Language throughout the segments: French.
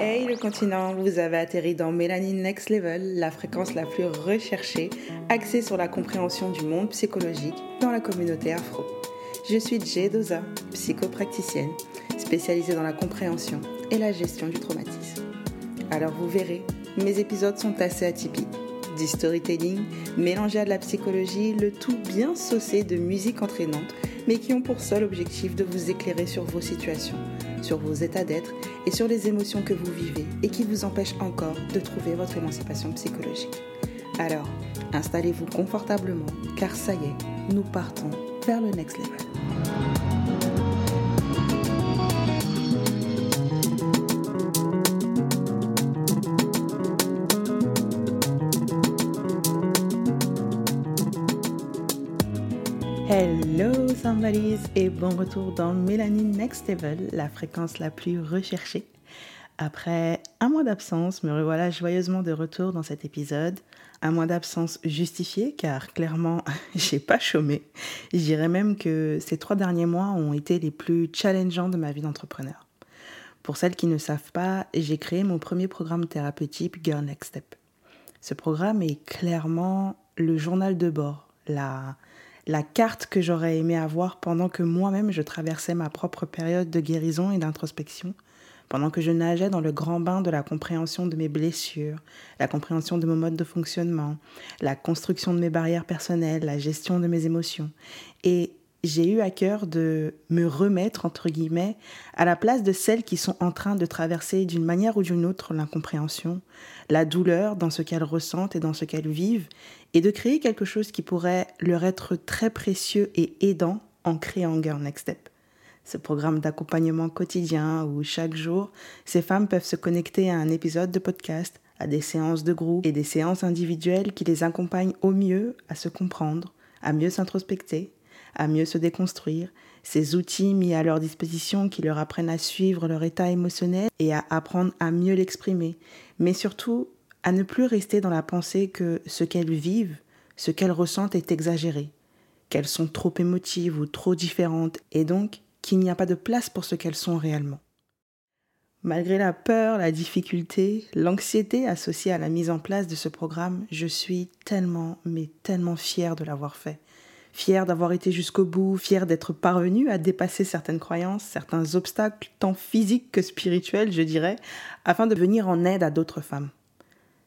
Hey le continent, vous avez atterri dans Mélanine Next Level, la fréquence la plus recherchée, axée sur la compréhension du monde psychologique dans la communauté afro. Je suis Jay Doza, psychopracticienne, spécialisée dans la compréhension et la gestion du traumatisme. Alors vous verrez, mes épisodes sont assez atypiques. Du storytelling mélangé à de la psychologie, le tout bien saucé de musique entraînante, mais qui ont pour seul objectif de vous éclairer sur vos situations, sur vos états d'être et sur les émotions que vous vivez et qui vous empêchent encore de trouver votre émancipation psychologique. Alors, installez-vous confortablement, car ça y est, nous partons vers le next level. Hello somebodies et bon retour dans Mélanine Next Level, la fréquence la plus recherchée. Après un mois d'absence, me revoilà joyeusement de retour dans cet épisode. Un mois d'absence justifié car clairement j'ai pas chômé. Je dirais même que ces trois derniers mois ont été les plus challengeants de ma vie d'entrepreneur. Pour celles qui ne savent pas, j'ai créé mon premier programme thérapeutique Girl Next Step. Ce programme est clairement le journal de bord, la, la carte que j'aurais aimé avoir pendant que moi-même je traversais ma propre période de guérison et d'introspection, pendant que je nageais dans le grand bain de la compréhension de mes blessures, la compréhension de mon mode de fonctionnement, la construction de mes barrières personnelles, la gestion de mes émotions. Et j'ai eu à cœur de me remettre, entre guillemets, à la place de celles qui sont en train de traverser d'une manière ou d'une autre l'incompréhension, la douleur dans ce qu'elles ressentent et dans ce qu'elles vivent, et de créer quelque chose qui pourrait leur être très précieux et aidant en créant Girl Next Step. Ce programme d'accompagnement quotidien où chaque jour, ces femmes peuvent se connecter à un épisode de podcast, à des séances de groupe et des séances individuelles qui les accompagnent au mieux à se comprendre, à mieux s'introspecter, à mieux se déconstruire, ces outils mis à leur disposition qui leur apprennent à suivre leur état émotionnel et à apprendre à mieux l'exprimer, mais surtout à ne plus rester dans la pensée que ce qu'elles vivent, ce qu'elles ressentent est exagéré, qu'elles sont trop émotives ou trop différentes, et donc qu'il n'y a pas de place pour ce qu'elles sont réellement. Malgré la peur, la difficulté, l'anxiété associée à la mise en place de ce programme, je suis tellement, mais tellement fière de l'avoir fait fière d'avoir été jusqu'au bout, fière d'être parvenue à dépasser certaines croyances, certains obstacles, tant physiques que spirituels, je dirais, afin de venir en aide à d'autres femmes.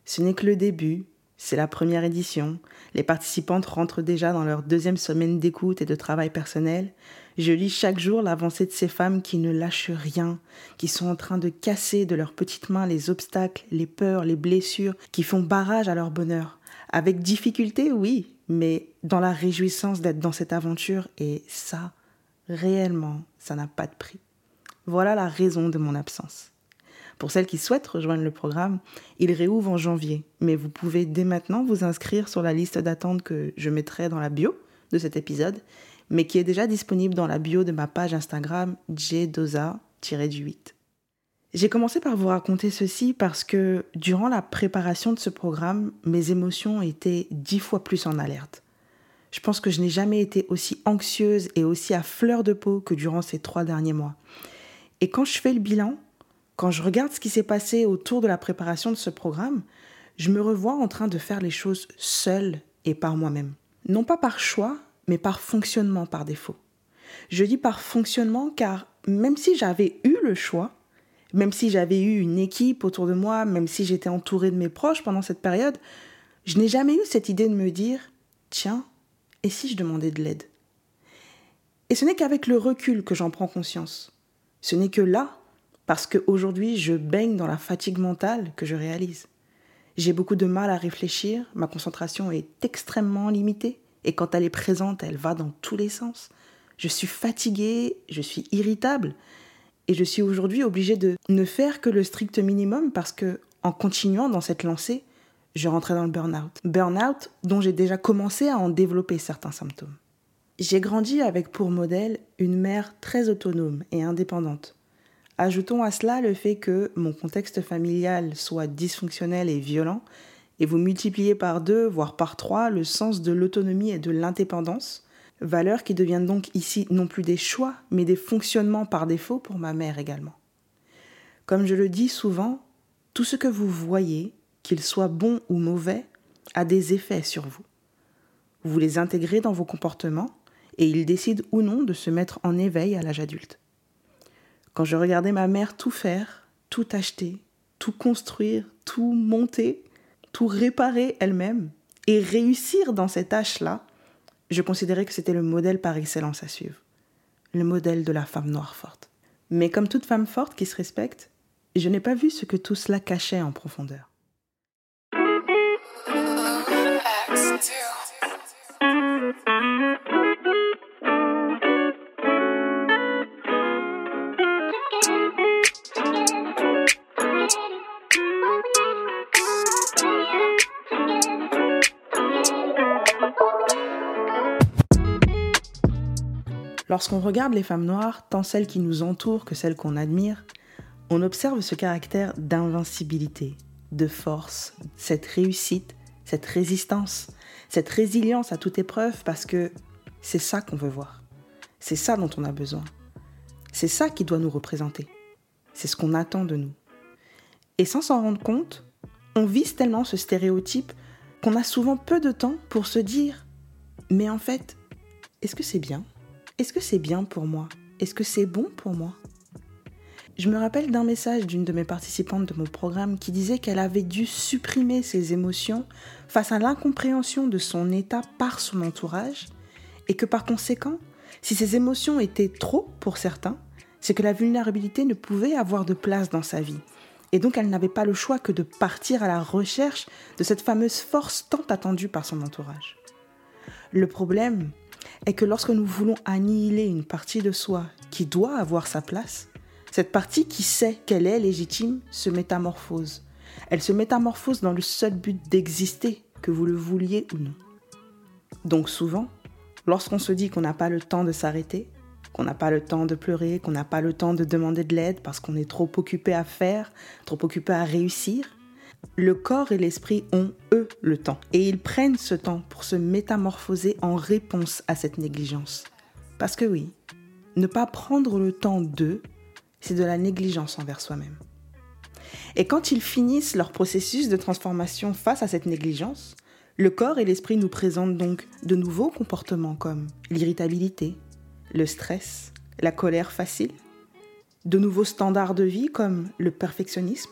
Ce n'est que le début, c'est la première édition, les participantes rentrent déjà dans leur deuxième semaine d'écoute et de travail personnel. Je lis chaque jour l'avancée de ces femmes qui ne lâchent rien, qui sont en train de casser de leurs petites mains les obstacles, les peurs, les blessures, qui font barrage à leur bonheur. Avec difficulté, oui, mais dans la réjouissance d'être dans cette aventure et ça, réellement, ça n'a pas de prix. Voilà la raison de mon absence. Pour celles qui souhaitent rejoindre le programme, il réouvre en janvier, mais vous pouvez dès maintenant vous inscrire sur la liste d'attente que je mettrai dans la bio de cet épisode, mais qui est déjà disponible dans la bio de ma page Instagram jdoza-du8. J'ai commencé par vous raconter ceci parce que durant la préparation de ce programme, mes émotions étaient dix fois plus en alerte. Je pense que je n'ai jamais été aussi anxieuse et aussi à fleur de peau que durant ces trois derniers mois. Et quand je fais le bilan, quand je regarde ce qui s'est passé autour de la préparation de ce programme, je me revois en train de faire les choses seule et par moi-même. Non pas par choix, mais par fonctionnement par défaut. Je dis par fonctionnement car même si j'avais eu le choix, même si j'avais eu une équipe autour de moi, même si j'étais entourée de mes proches pendant cette période, je n'ai jamais eu cette idée de me dire tiens, et si je demandais de l'aide? Et ce n'est qu'avec le recul que j'en prends conscience. Ce n'est que là, parce qu'aujourd'hui je baigne dans la fatigue mentale, que je réalise. J'ai beaucoup de mal à réfléchir, ma concentration est extrêmement limitée, et quand elle est présente, elle va dans tous les sens. Je suis fatiguée, je suis irritable, et je suis aujourd'hui obligée de ne faire que le strict minimum parce que, en continuant dans cette lancée, je rentrais dans le burn-out. Burn-out dont j'ai déjà commencé à en développer certains symptômes. J'ai grandi avec pour modèle une mère très autonome et indépendante. Ajoutons à cela le fait que mon contexte familial soit dysfonctionnel et violent, et vous multipliez par deux, voire par trois, le sens de l'autonomie et de l'indépendance, Valeurs qui deviennent donc ici non plus des choix, mais des fonctionnements par défaut pour ma mère également. Comme je le dis souvent, tout ce que vous voyez, qu'il soit bon ou mauvais, a des effets sur vous. Vous les intégrez dans vos comportements et ils décident ou non de se mettre en éveil à l'âge adulte. Quand je regardais ma mère tout faire, tout acheter, tout construire, tout monter, tout réparer elle-même et réussir dans cette tâche-là, je considérais que c'était le modèle par excellence à suivre. Le modèle de la femme noire forte. Mais comme toute femme forte qui se respecte, je n'ai pas vu ce que tout cela cachait en profondeur. Lorsqu'on regarde les femmes noires, tant celles qui nous entourent que celles qu'on admire, on observe ce caractère d'invincibilité, de force, cette réussite, cette résistance, cette résilience à toute épreuve parce que c'est ça qu'on veut voir. C'est ça dont on a besoin. C'est ça qui doit nous représenter. C'est ce qu'on attend de nous. Et sans s'en rendre compte, on vise tellement ce stéréotype qu'on a souvent peu de temps pour se dire Mais en fait, est-ce que c'est bien? Est-ce que c'est bien pour moi? Est-ce que c'est bon pour moi? Je me rappelle d'un message d'une de mes participantes de mon programme qui disait qu'elle avait dû supprimer ses émotions face à l'incompréhension de son état par son entourage et que par conséquent, si ces émotions étaient trop pour certains, c'est que la vulnérabilité ne pouvait avoir de place dans sa vie. Et donc elle n'avait pas le choix que de partir à la recherche de cette fameuse force tant attendue par son entourage. Le problème est que lorsque nous voulons annihiler une partie de soi qui doit avoir sa place, cette partie qui sait qu'elle est légitime se métamorphose. Elle se métamorphose dans le seul but d'exister, que vous le vouliez ou non. Donc souvent, lorsqu'on se dit qu'on n'a pas le temps de s'arrêter, qu'on n'a pas le temps de pleurer, qu'on n'a pas le temps de demander de l'aide parce qu'on est trop occupé à faire, trop occupé à réussir, le corps et l'esprit ont, eux, le temps. Et ils prennent ce temps pour se métamorphoser en réponse à cette négligence. Parce que oui, ne pas prendre le temps d'eux, c'est de la négligence envers soi-même. Et quand ils finissent leur processus de transformation face à cette négligence, le corps et l'esprit nous présentent donc de nouveaux comportements comme l'irritabilité, le stress, la colère facile, de nouveaux standards de vie comme le perfectionnisme,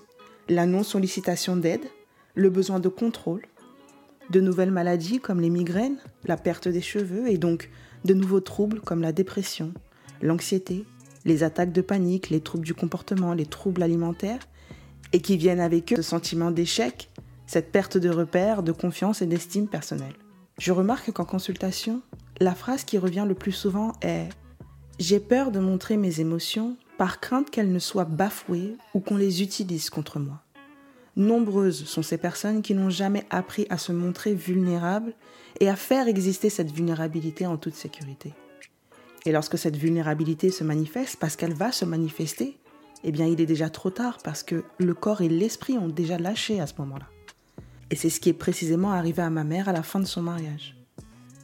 la non-sollicitation d'aide, le besoin de contrôle, de nouvelles maladies comme les migraines, la perte des cheveux et donc de nouveaux troubles comme la dépression, l'anxiété, les attaques de panique, les troubles du comportement, les troubles alimentaires, et qui viennent avec eux ce sentiment d'échec, cette perte de repères, de confiance et d'estime personnelle. Je remarque qu'en consultation, la phrase qui revient le plus souvent est ⁇ J'ai peur de montrer mes émotions par crainte qu'elles ne soient bafouées ou qu'on les utilise contre moi. Nombreuses sont ces personnes qui n'ont jamais appris à se montrer vulnérables et à faire exister cette vulnérabilité en toute sécurité. Et lorsque cette vulnérabilité se manifeste, parce qu'elle va se manifester, eh bien il est déjà trop tard parce que le corps et l'esprit ont déjà lâché à ce moment-là. Et c'est ce qui est précisément arrivé à ma mère à la fin de son mariage.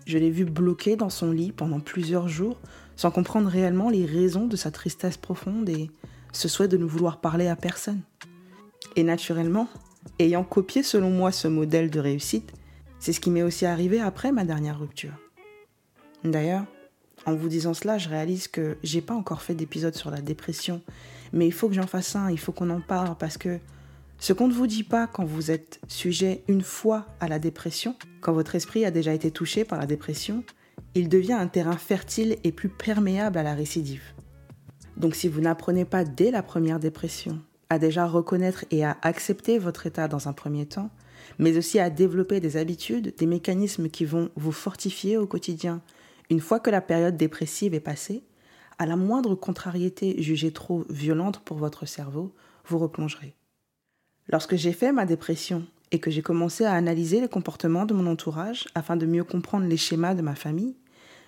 Je l'ai vue bloquée dans son lit pendant plusieurs jours sans comprendre réellement les raisons de sa tristesse profonde et ce souhait de ne vouloir parler à personne. Et naturellement, ayant copié selon moi ce modèle de réussite, c'est ce qui m'est aussi arrivé après ma dernière rupture. D'ailleurs, en vous disant cela, je réalise que j'ai pas encore fait d'épisode sur la dépression, mais il faut que j'en fasse un, il faut qu'on en parle parce que ce qu'on ne vous dit pas quand vous êtes sujet une fois à la dépression, quand votre esprit a déjà été touché par la dépression, il devient un terrain fertile et plus perméable à la récidive. Donc si vous n'apprenez pas dès la première dépression à déjà reconnaître et à accepter votre état dans un premier temps, mais aussi à développer des habitudes, des mécanismes qui vont vous fortifier au quotidien, une fois que la période dépressive est passée, à la moindre contrariété jugée trop violente pour votre cerveau, vous replongerez. Lorsque j'ai fait ma dépression et que j'ai commencé à analyser les comportements de mon entourage afin de mieux comprendre les schémas de ma famille,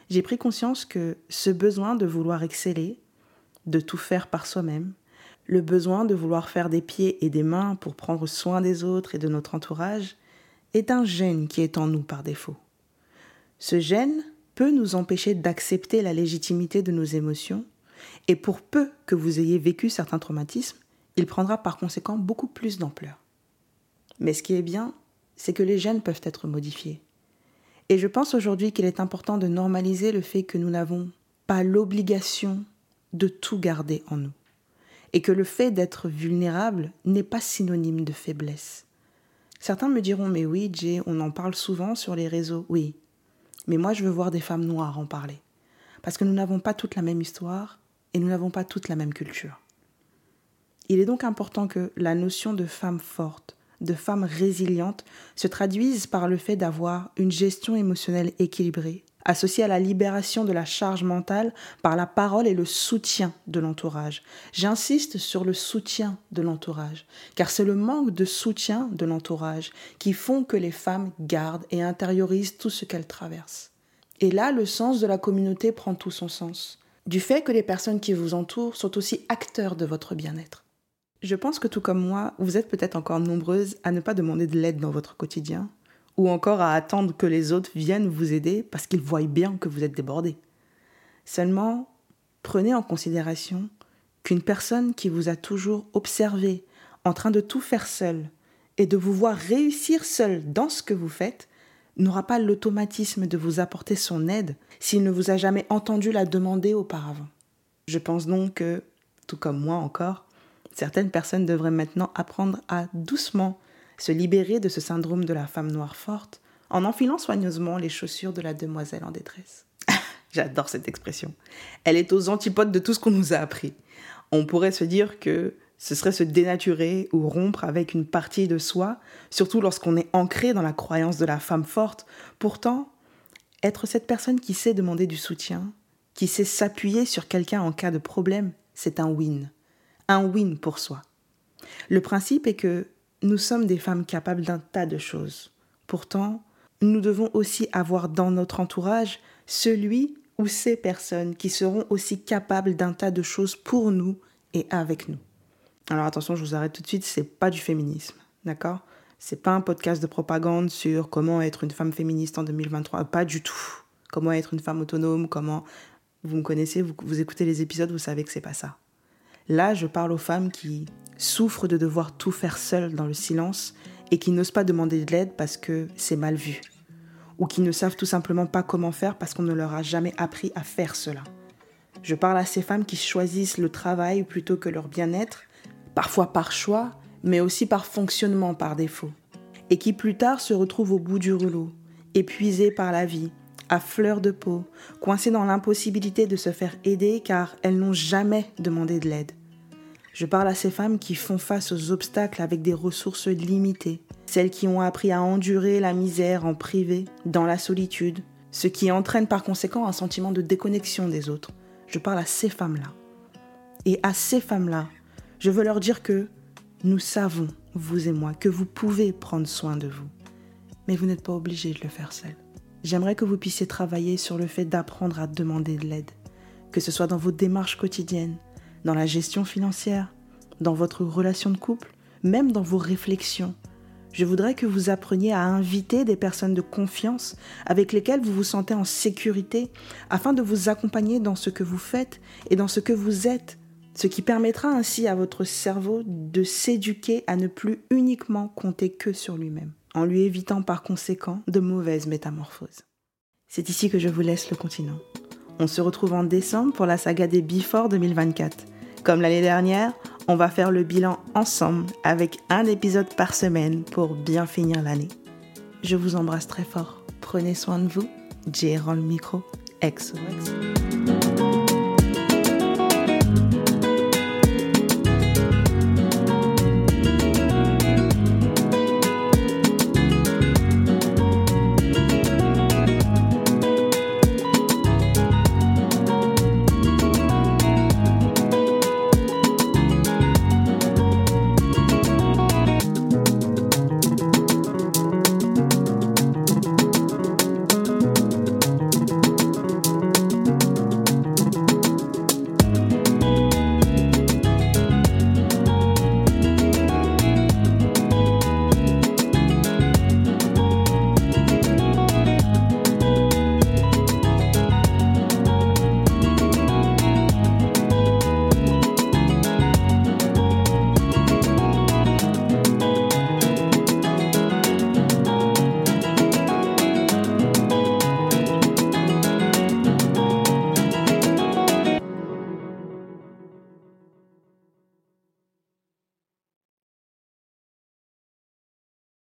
j'ai pris conscience que ce besoin de vouloir exceller, de tout faire par soi-même, le besoin de vouloir faire des pieds et des mains pour prendre soin des autres et de notre entourage, est un gène qui est en nous par défaut. Ce gène, peut nous empêcher d'accepter la légitimité de nos émotions, et pour peu que vous ayez vécu certains traumatismes, il prendra par conséquent beaucoup plus d'ampleur. Mais ce qui est bien, c'est que les gènes peuvent être modifiés. Et je pense aujourd'hui qu'il est important de normaliser le fait que nous n'avons pas l'obligation de tout garder en nous. Et que le fait d'être vulnérable n'est pas synonyme de faiblesse. Certains me diront, mais oui, Jay, on en parle souvent sur les réseaux. Oui, mais moi je veux voir des femmes noires en parler. Parce que nous n'avons pas toute la même histoire et nous n'avons pas toute la même culture. Il est donc important que la notion de femme forte, de femme résiliente, se traduise par le fait d'avoir une gestion émotionnelle équilibrée, associée à la libération de la charge mentale par la parole et le soutien de l'entourage. J'insiste sur le soutien de l'entourage, car c'est le manque de soutien de l'entourage qui font que les femmes gardent et intériorisent tout ce qu'elles traversent. Et là, le sens de la communauté prend tout son sens, du fait que les personnes qui vous entourent sont aussi acteurs de votre bien-être. Je pense que tout comme moi, vous êtes peut-être encore nombreuses à ne pas demander de l'aide dans votre quotidien, ou encore à attendre que les autres viennent vous aider parce qu'ils voient bien que vous êtes débordé. Seulement, prenez en considération qu'une personne qui vous a toujours observé en train de tout faire seule et de vous voir réussir seule dans ce que vous faites n'aura pas l'automatisme de vous apporter son aide s'il ne vous a jamais entendu la demander auparavant. Je pense donc que, tout comme moi encore, certaines personnes devraient maintenant apprendre à doucement se libérer de ce syndrome de la femme noire forte en enfilant soigneusement les chaussures de la demoiselle en détresse. J'adore cette expression. Elle est aux antipodes de tout ce qu'on nous a appris. On pourrait se dire que ce serait se dénaturer ou rompre avec une partie de soi, surtout lorsqu'on est ancré dans la croyance de la femme forte. Pourtant, être cette personne qui sait demander du soutien, qui sait s'appuyer sur quelqu'un en cas de problème, c'est un win. Un win pour soi. Le principe est que nous sommes des femmes capables d'un tas de choses. Pourtant, nous devons aussi avoir dans notre entourage celui ou ces personnes qui seront aussi capables d'un tas de choses pour nous et avec nous. Alors attention, je vous arrête tout de suite, c'est pas du féminisme, d'accord? C'est pas un podcast de propagande sur comment être une femme féministe en 2023, pas du tout. Comment être une femme autonome, comment vous me connaissez, vous, vous écoutez les épisodes, vous savez que c'est pas ça. Là, je parle aux femmes qui souffrent de devoir tout faire seules dans le silence et qui n'osent pas demander de l'aide parce que c'est mal vu, ou qui ne savent tout simplement pas comment faire parce qu'on ne leur a jamais appris à faire cela. Je parle à ces femmes qui choisissent le travail plutôt que leur bien-être, parfois par choix, mais aussi par fonctionnement par défaut, et qui plus tard se retrouvent au bout du rouleau, épuisées par la vie, à fleur de peau, coincées dans l'impossibilité de se faire aider car elles n'ont jamais demandé de l'aide. Je parle à ces femmes qui font face aux obstacles avec des ressources limitées, celles qui ont appris à endurer la misère en privé, dans la solitude, ce qui entraîne par conséquent un sentiment de déconnexion des autres. Je parle à ces femmes-là. Et à ces femmes-là, je veux leur dire que nous savons, vous et moi, que vous pouvez prendre soin de vous. Mais vous n'êtes pas obligé de le faire seul. J'aimerais que vous puissiez travailler sur le fait d'apprendre à demander de l'aide, que ce soit dans vos démarches quotidiennes, dans la gestion financière, dans votre relation de couple, même dans vos réflexions. Je voudrais que vous appreniez à inviter des personnes de confiance avec lesquelles vous vous sentez en sécurité afin de vous accompagner dans ce que vous faites et dans ce que vous êtes, ce qui permettra ainsi à votre cerveau de s'éduquer à ne plus uniquement compter que sur lui-même, en lui évitant par conséquent de mauvaises métamorphoses. C'est ici que je vous laisse le continent. On se retrouve en décembre pour la saga des Before 2024. Comme l'année dernière, on va faire le bilan ensemble avec un épisode par semaine pour bien finir l'année. Je vous embrasse très fort. Prenez soin de vous. J'ai le micro. XOXO.